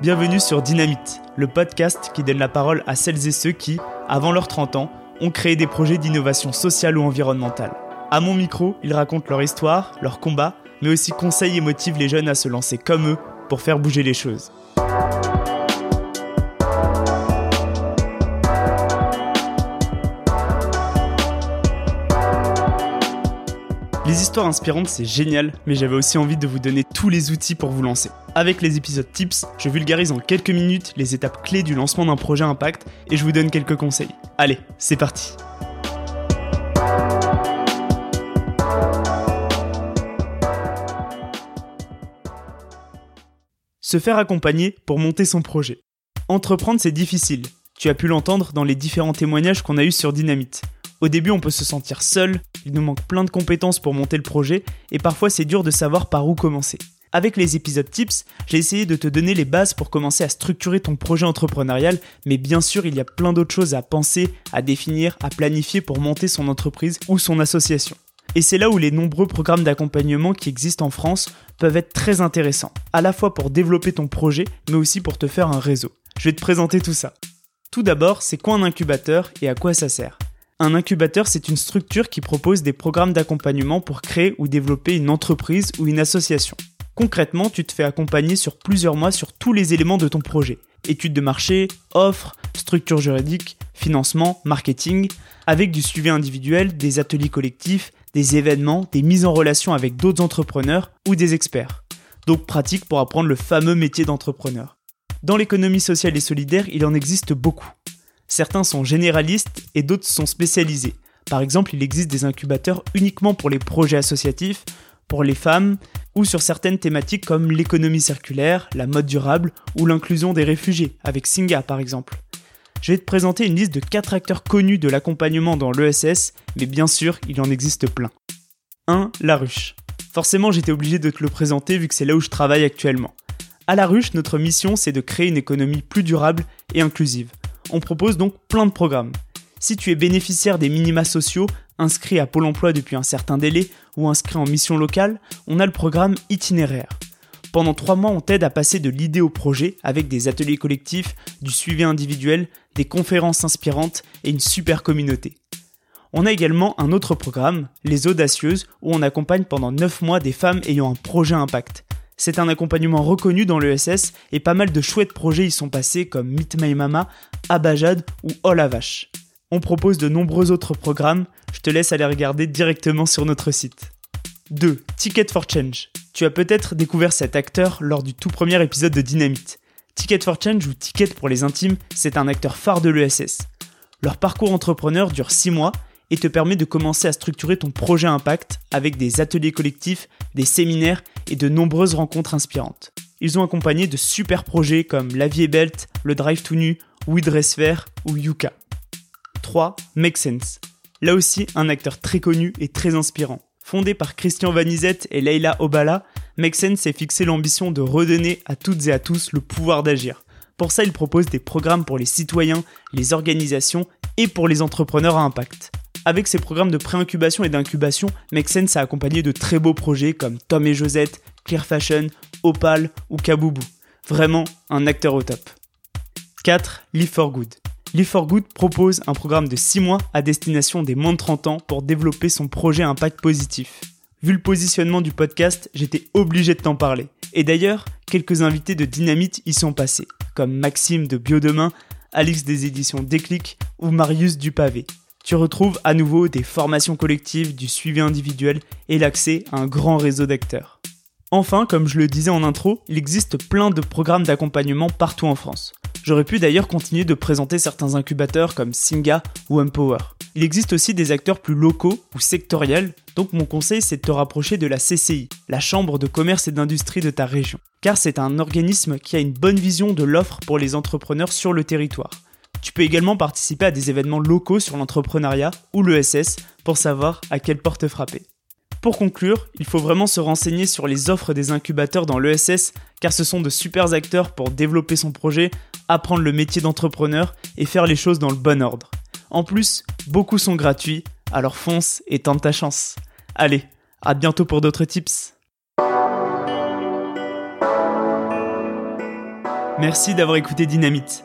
Bienvenue sur Dynamite, le podcast qui donne la parole à celles et ceux qui, avant leurs 30 ans, ont créé des projets d'innovation sociale ou environnementale. À mon micro, ils racontent leur histoire, leur combat, mais aussi conseillent et motivent les jeunes à se lancer comme eux pour faire bouger les choses. Les histoires inspirantes, c'est génial, mais j'avais aussi envie de vous donner tous les outils pour vous lancer. Avec les épisodes tips, je vulgarise en quelques minutes les étapes clés du lancement d'un projet impact et je vous donne quelques conseils. Allez, c'est parti Se faire accompagner pour monter son projet. Entreprendre, c'est difficile. Tu as pu l'entendre dans les différents témoignages qu'on a eus sur Dynamite. Au début, on peut se sentir seul, il nous manque plein de compétences pour monter le projet, et parfois c'est dur de savoir par où commencer. Avec les épisodes tips, j'ai essayé de te donner les bases pour commencer à structurer ton projet entrepreneurial, mais bien sûr, il y a plein d'autres choses à penser, à définir, à planifier pour monter son entreprise ou son association. Et c'est là où les nombreux programmes d'accompagnement qui existent en France peuvent être très intéressants, à la fois pour développer ton projet, mais aussi pour te faire un réseau. Je vais te présenter tout ça. Tout d'abord, c'est quoi un incubateur et à quoi ça sert? Un incubateur, c'est une structure qui propose des programmes d'accompagnement pour créer ou développer une entreprise ou une association. Concrètement, tu te fais accompagner sur plusieurs mois sur tous les éléments de ton projet. Études de marché, offres, structure juridique, financement, marketing, avec du suivi individuel, des ateliers collectifs, des événements, des mises en relation avec d'autres entrepreneurs ou des experts. Donc pratique pour apprendre le fameux métier d'entrepreneur. Dans l'économie sociale et solidaire, il en existe beaucoup. Certains sont généralistes et d'autres sont spécialisés. Par exemple, il existe des incubateurs uniquement pour les projets associatifs, pour les femmes, ou sur certaines thématiques comme l'économie circulaire, la mode durable ou l'inclusion des réfugiés, avec Singa par exemple. Je vais te présenter une liste de 4 acteurs connus de l'accompagnement dans l'ESS, mais bien sûr, il en existe plein. 1. La ruche. Forcément, j'étais obligé de te le présenter vu que c'est là où je travaille actuellement. À la ruche, notre mission, c'est de créer une économie plus durable et inclusive on propose donc plein de programmes. Si tu es bénéficiaire des minima sociaux, inscrit à Pôle emploi depuis un certain délai ou inscrit en mission locale, on a le programme itinéraire. Pendant trois mois, on t'aide à passer de l'idée au projet avec des ateliers collectifs, du suivi individuel, des conférences inspirantes et une super communauté. On a également un autre programme, Les Audacieuses, où on accompagne pendant 9 mois des femmes ayant un projet impact. C'est un accompagnement reconnu dans l'ESS et pas mal de chouettes projets y sont passés comme Meet My Mama, Abajad ou Oh. On propose de nombreux autres programmes, je te laisse aller regarder directement sur notre site. 2. Ticket for Change. Tu as peut-être découvert cet acteur lors du tout premier épisode de Dynamite. Ticket for Change ou Ticket pour les intimes, c'est un acteur phare de l'ESS. Leur parcours entrepreneur dure 6 mois et te permet de commencer à structurer ton projet impact avec des ateliers collectifs, des séminaires et de nombreuses rencontres inspirantes. Ils ont accompagné de super projets comme La Vie Belt, Le Drive to Nu, We Dress Fair ou Yuka. 3. Make Sense. Là aussi, un acteur très connu et très inspirant. Fondé par Christian Vanizette et Leila Obala, Make Sense s'est fixé l'ambition de redonner à toutes et à tous le pouvoir d'agir. Pour ça, il propose des programmes pour les citoyens, les organisations et pour les entrepreneurs à impact. Avec ses programmes de pré-incubation et d'incubation, Make Sense a accompagné de très beaux projets comme Tom et Josette, Clear Fashion, Opal ou Kaboubou. Vraiment un acteur au top. 4. Live for Good. Live for Good propose un programme de 6 mois à destination des moins de 30 ans pour développer son projet impact positif. Vu le positionnement du podcast, j'étais obligé de t'en parler. Et d'ailleurs, quelques invités de Dynamite y sont passés, comme Maxime de Biodemain, Alix des éditions Déclic ou Marius du Pavé tu retrouves à nouveau des formations collectives, du suivi individuel et l'accès à un grand réseau d'acteurs. Enfin, comme je le disais en intro, il existe plein de programmes d'accompagnement partout en France. J'aurais pu d'ailleurs continuer de présenter certains incubateurs comme Singa ou Empower. Il existe aussi des acteurs plus locaux ou sectoriels, donc mon conseil c'est de te rapprocher de la CCI, la Chambre de commerce et d'industrie de ta région, car c'est un organisme qui a une bonne vision de l'offre pour les entrepreneurs sur le territoire. Tu peux également participer à des événements locaux sur l'entrepreneuriat ou l'ESS pour savoir à quelle porte frapper. Pour conclure, il faut vraiment se renseigner sur les offres des incubateurs dans l'ESS car ce sont de super acteurs pour développer son projet, apprendre le métier d'entrepreneur et faire les choses dans le bon ordre. En plus, beaucoup sont gratuits, alors fonce et tente ta chance. Allez, à bientôt pour d'autres tips. Merci d'avoir écouté Dynamite.